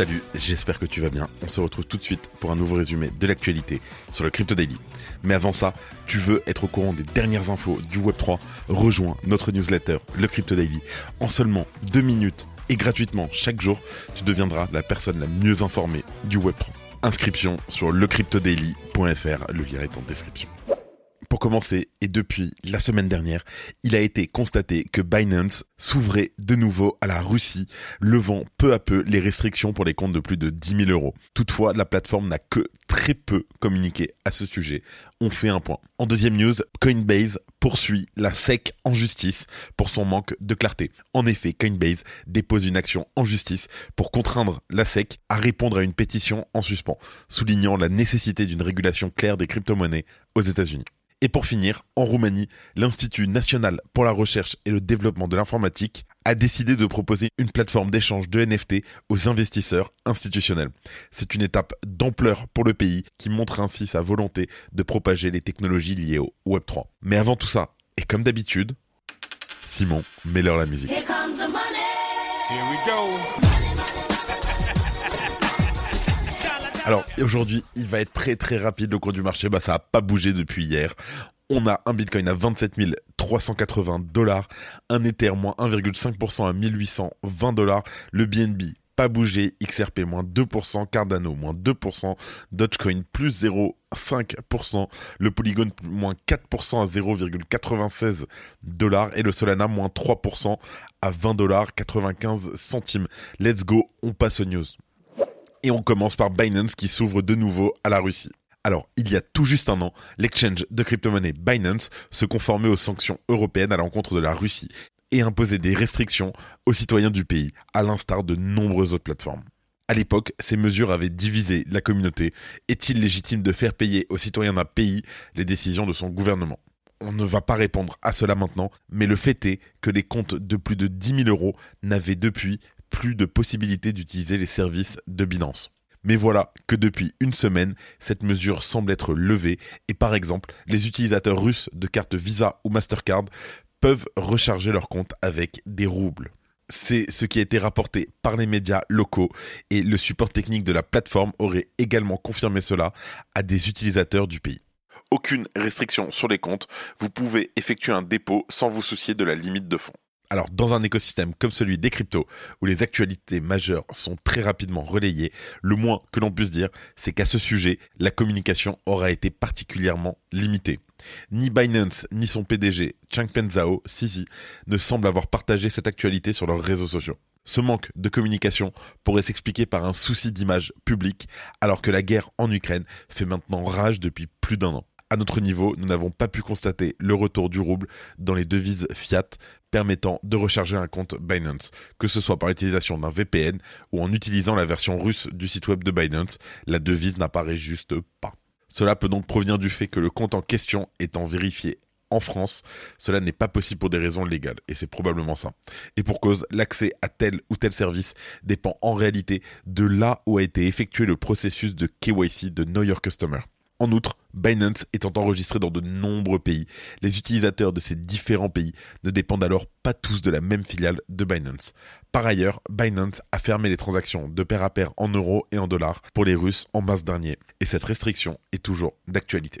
Salut, j'espère que tu vas bien. On se retrouve tout de suite pour un nouveau résumé de l'actualité sur le Crypto Daily. Mais avant ça, tu veux être au courant des dernières infos du Web3, rejoins notre newsletter, le Crypto Daily. En seulement deux minutes et gratuitement chaque jour, tu deviendras la personne la mieux informée du Web3. Inscription sur lecryptodaily.fr, le lien est en description. Pour commencer, et depuis la semaine dernière, il a été constaté que Binance s'ouvrait de nouveau à la Russie, levant peu à peu les restrictions pour les comptes de plus de 10 000 euros. Toutefois, la plateforme n'a que très peu communiqué à ce sujet. On fait un point. En deuxième news, Coinbase poursuit la SEC en justice pour son manque de clarté. En effet, Coinbase dépose une action en justice pour contraindre la SEC à répondre à une pétition en suspens, soulignant la nécessité d'une régulation claire des crypto-monnaies aux États-Unis. Et pour finir, en Roumanie, l'Institut national pour la recherche et le développement de l'informatique a décidé de proposer une plateforme d'échange de NFT aux investisseurs institutionnels. C'est une étape d'ampleur pour le pays qui montre ainsi sa volonté de propager les technologies liées au Web3. Mais avant tout ça, et comme d'habitude, Simon, mets-leur la musique. Here comes the money. Here we go. Alors aujourd'hui, il va être très très rapide le cours du marché. Bah ça a pas bougé depuis hier. On a un Bitcoin à 27 380 dollars, un Ether moins 1,5% à 1820 dollars, le BNB pas bougé, XRP moins 2%, Cardano moins 2%, Dogecoin plus 0,5%, le Polygon moins 4% à 0,96 dollars et le Solana moins 3% à 20 dollars 95 centimes. Let's go, on passe aux news. Et on commence par Binance qui s'ouvre de nouveau à la Russie. Alors, il y a tout juste un an, l'exchange de crypto-monnaie Binance se conformait aux sanctions européennes à l'encontre de la Russie et imposait des restrictions aux citoyens du pays, à l'instar de nombreuses autres plateformes. À l'époque, ces mesures avaient divisé la communauté. Est-il légitime de faire payer aux citoyens d'un pays les décisions de son gouvernement? On ne va pas répondre à cela maintenant, mais le fait est que les comptes de plus de 10 000 euros n'avaient depuis plus de possibilité d'utiliser les services de Binance. Mais voilà que depuis une semaine, cette mesure semble être levée et par exemple, les utilisateurs russes de cartes Visa ou Mastercard peuvent recharger leur compte avec des roubles. C'est ce qui a été rapporté par les médias locaux et le support technique de la plateforme aurait également confirmé cela à des utilisateurs du pays. Aucune restriction sur les comptes, vous pouvez effectuer un dépôt sans vous soucier de la limite de fonds. Alors, dans un écosystème comme celui des cryptos, où les actualités majeures sont très rapidement relayées, le moins que l'on puisse dire, c'est qu'à ce sujet, la communication aura été particulièrement limitée. Ni Binance, ni son PDG, Changpeng Zhao, Sisi, ne semblent avoir partagé cette actualité sur leurs réseaux sociaux. Ce manque de communication pourrait s'expliquer par un souci d'image publique, alors que la guerre en Ukraine fait maintenant rage depuis plus d'un an. À notre niveau, nous n'avons pas pu constater le retour du rouble dans les devises fiat permettant de recharger un compte Binance, que ce soit par l'utilisation d'un VPN ou en utilisant la version russe du site web de Binance, la devise n'apparaît juste pas. Cela peut donc provenir du fait que le compte en question étant vérifié en France, cela n'est pas possible pour des raisons légales, et c'est probablement ça. Et pour cause, l'accès à tel ou tel service dépend en réalité de là où a été effectué le processus de KYC de Know Your Customer. En outre, Binance étant enregistré dans de nombreux pays, les utilisateurs de ces différents pays ne dépendent alors pas tous de la même filiale de Binance. Par ailleurs, Binance a fermé les transactions de pair à pair en euros et en dollars pour les Russes en mars dernier, et cette restriction est toujours d'actualité.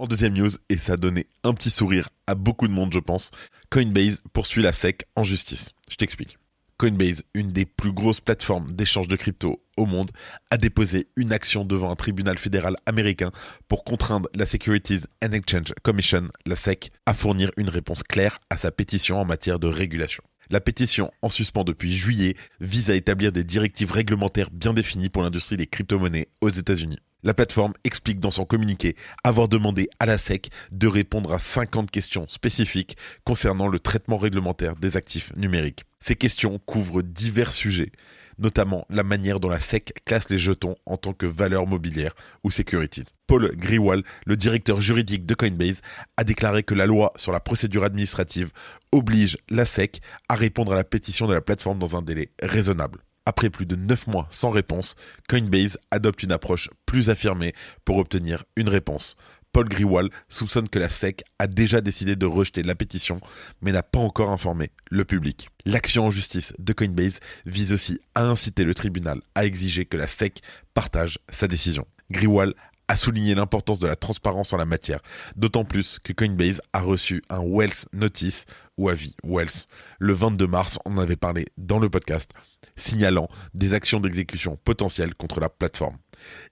En deuxième news, et ça a donné un petit sourire à beaucoup de monde, je pense, Coinbase poursuit la SEC en justice. Je t'explique. Coinbase, une des plus grosses plateformes d'échange de crypto au monde, a déposé une action devant un tribunal fédéral américain pour contraindre la Securities and Exchange Commission, la SEC, à fournir une réponse claire à sa pétition en matière de régulation. La pétition, en suspens depuis juillet, vise à établir des directives réglementaires bien définies pour l'industrie des crypto-monnaies aux États-Unis. La plateforme explique dans son communiqué avoir demandé à la SEC de répondre à 50 questions spécifiques concernant le traitement réglementaire des actifs numériques. Ces questions couvrent divers sujets, notamment la manière dont la SEC classe les jetons en tant que valeur mobilière ou securities. Paul Griwal, le directeur juridique de Coinbase, a déclaré que la loi sur la procédure administrative oblige la SEC à répondre à la pétition de la plateforme dans un délai raisonnable. Après plus de 9 mois sans réponse, Coinbase adopte une approche plus affirmée pour obtenir une réponse. Paul Griwal soupçonne que la SEC a déjà décidé de rejeter la pétition, mais n'a pas encore informé le public. L'action en justice de Coinbase vise aussi à inciter le tribunal à exiger que la SEC partage sa décision. A souligné l'importance de la transparence en la matière, d'autant plus que Coinbase a reçu un Wells Notice ou avis Wells le 22 mars, on en avait parlé dans le podcast, signalant des actions d'exécution potentielles contre la plateforme.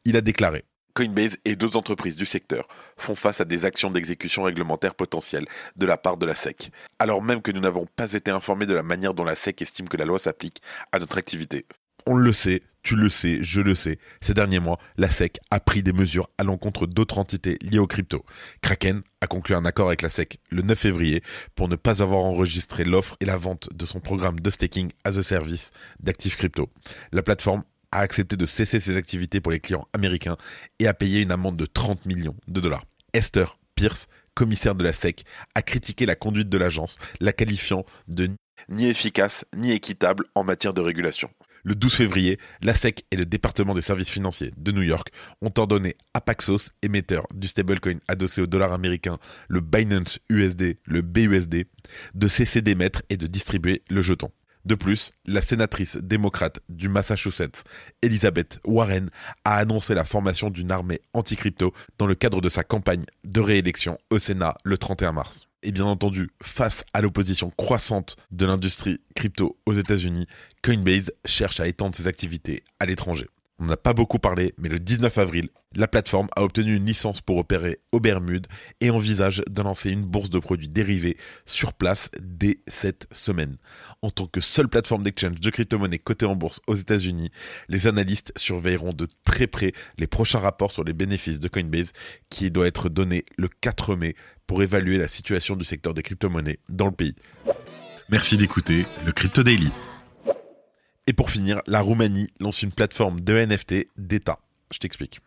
Il a déclaré Coinbase et d'autres entreprises du secteur font face à des actions d'exécution réglementaire potentielles de la part de la SEC, alors même que nous n'avons pas été informés de la manière dont la SEC estime que la loi s'applique à notre activité. On le sait, tu le sais, je le sais, ces derniers mois, la SEC a pris des mesures à l'encontre d'autres entités liées aux crypto. Kraken a conclu un accord avec la SEC le 9 février pour ne pas avoir enregistré l'offre et la vente de son programme de staking as a service d'actifs crypto. La plateforme a accepté de cesser ses activités pour les clients américains et a payé une amende de 30 millions de dollars. Esther Pierce, commissaire de la SEC, a critiqué la conduite de l'agence, la qualifiant de ni efficace ni équitable en matière de régulation. Le 12 février, la SEC et le département des services financiers de New York ont ordonné à Paxos, émetteur du stablecoin adossé au dollar américain, le Binance USD, le BUSD, de cesser d'émettre et de distribuer le jeton. De plus, la sénatrice démocrate du Massachusetts, Elizabeth Warren, a annoncé la formation d'une armée anti-crypto dans le cadre de sa campagne de réélection au Sénat le 31 mars. Et bien entendu, face à l'opposition croissante de l'industrie crypto aux États-Unis, Coinbase cherche à étendre ses activités à l'étranger. On n'a pas beaucoup parlé, mais le 19 avril, la plateforme a obtenu une licence pour opérer aux Bermudes et envisage de lancer une bourse de produits dérivés sur place dès cette semaine. En tant que seule plateforme d'exchange de crypto-monnaies cotée en bourse aux États-Unis, les analystes surveilleront de très près les prochains rapports sur les bénéfices de Coinbase qui doit être donné le 4 mai pour évaluer la situation du secteur des crypto-monnaies dans le pays. Merci d'écouter le Crypto Daily. Pour finir, la Roumanie lance une plateforme de NFT d'État. Je t'explique.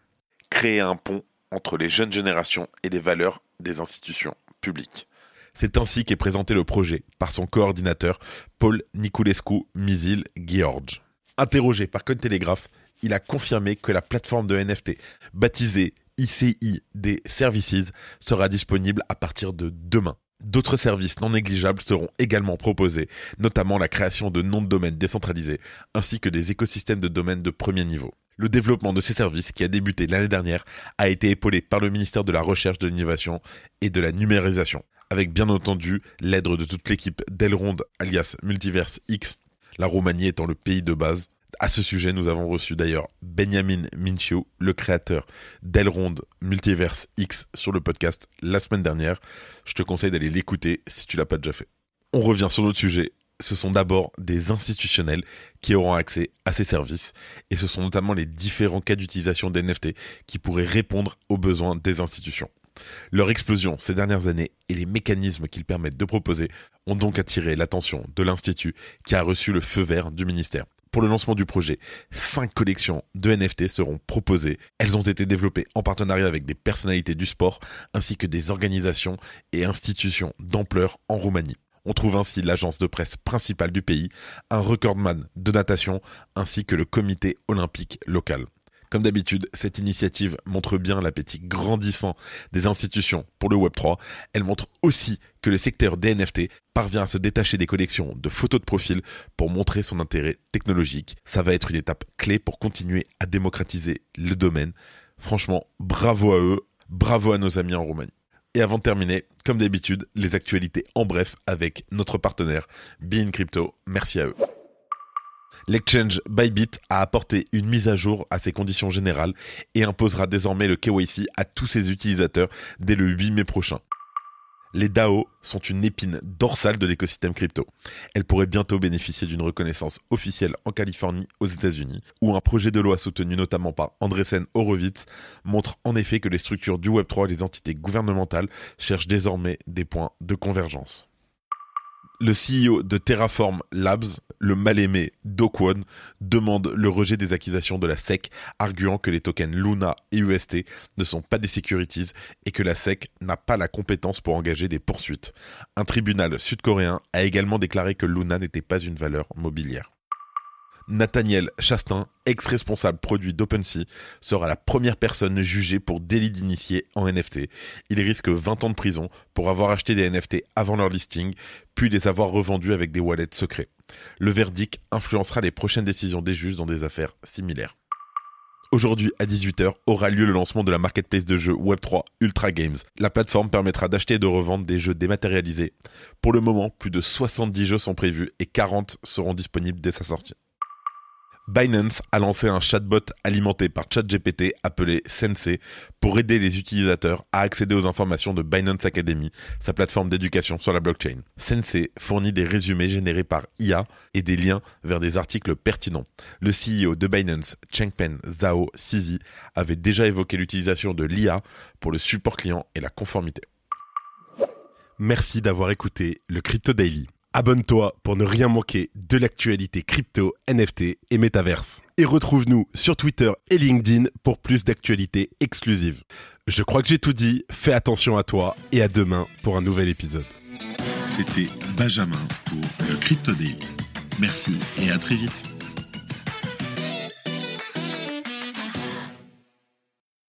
Créer un pont entre les jeunes générations et les valeurs des institutions publiques. C'est ainsi qu'est présenté le projet par son coordinateur Paul Niculescu Mizil George. Interrogé par Cointelegraph, il a confirmé que la plateforme de NFT baptisée ICI Services sera disponible à partir de demain. D'autres services non négligeables seront également proposés, notamment la création de noms de domaines décentralisés, ainsi que des écosystèmes de domaines de premier niveau. Le développement de ces services, qui a débuté l'année dernière, a été épaulé par le ministère de la Recherche, de l'Innovation et de la Numérisation, avec bien entendu l'aide de toute l'équipe d'Elrond alias Multiverse X, la Roumanie étant le pays de base à ce sujet, nous avons reçu d'ailleurs Benjamin Minchiu, le créateur d'Elrond Multiverse X sur le podcast la semaine dernière. Je te conseille d'aller l'écouter si tu l'as pas déjà fait. On revient sur notre sujet. Ce sont d'abord des institutionnels qui auront accès à ces services et ce sont notamment les différents cas d'utilisation des NFT qui pourraient répondre aux besoins des institutions. Leur explosion ces dernières années et les mécanismes qu'ils permettent de proposer ont donc attiré l'attention de l'Institut qui a reçu le feu vert du ministère pour le lancement du projet. Cinq collections de NFT seront proposées. Elles ont été développées en partenariat avec des personnalités du sport ainsi que des organisations et institutions d'ampleur en Roumanie. On trouve ainsi l'agence de presse principale du pays, un recordman de natation ainsi que le comité olympique local. Comme d'habitude, cette initiative montre bien l'appétit grandissant des institutions pour le Web3. Elle montre aussi que le secteur des NFT parvient à se détacher des collections de photos de profil pour montrer son intérêt technologique. Ça va être une étape clé pour continuer à démocratiser le domaine. Franchement, bravo à eux, bravo à nos amis en Roumanie. Et avant de terminer, comme d'habitude, les actualités en bref avec notre partenaire Bean Crypto. Merci à eux. L'exchange Bybit a apporté une mise à jour à ses conditions générales et imposera désormais le KYC à tous ses utilisateurs dès le 8 mai prochain. Les DAO sont une épine dorsale de l'écosystème crypto. Elles pourraient bientôt bénéficier d'une reconnaissance officielle en Californie, aux États-Unis, où un projet de loi soutenu notamment par Andresen Horowitz montre en effet que les structures du Web3 et les entités gouvernementales cherchent désormais des points de convergence le CEO de Terraform Labs, le mal-aimé Dokwon, demande le rejet des accusations de la SEC, arguant que les tokens Luna et UST ne sont pas des securities et que la SEC n'a pas la compétence pour engager des poursuites. Un tribunal sud-coréen a également déclaré que Luna n'était pas une valeur mobilière. Nathaniel Chastain, ex-responsable produit d'OpenSea, sera la première personne jugée pour délit d'initié en NFT. Il risque 20 ans de prison pour avoir acheté des NFT avant leur listing, puis les avoir revendus avec des wallets secrets. Le verdict influencera les prochaines décisions des juges dans des affaires similaires. Aujourd'hui à 18h aura lieu le lancement de la marketplace de jeux Web3 Ultra Games. La plateforme permettra d'acheter et de revendre des jeux dématérialisés. Pour le moment, plus de 70 jeux sont prévus et 40 seront disponibles dès sa sortie. Binance a lancé un chatbot alimenté par ChatGPT appelé Sensei pour aider les utilisateurs à accéder aux informations de Binance Academy, sa plateforme d'éducation sur la blockchain. Sensei fournit des résumés générés par IA et des liens vers des articles pertinents. Le CEO de Binance, Chengpen Zhao Sizi, avait déjà évoqué l'utilisation de l'IA pour le support client et la conformité. Merci d'avoir écouté le Crypto Daily. Abonne-toi pour ne rien manquer de l'actualité crypto, NFT et métaverse. Et retrouve-nous sur Twitter et LinkedIn pour plus d'actualités exclusives. Je crois que j'ai tout dit, fais attention à toi et à demain pour un nouvel épisode. C'était Benjamin pour le Crypto Daily. Merci et à très vite.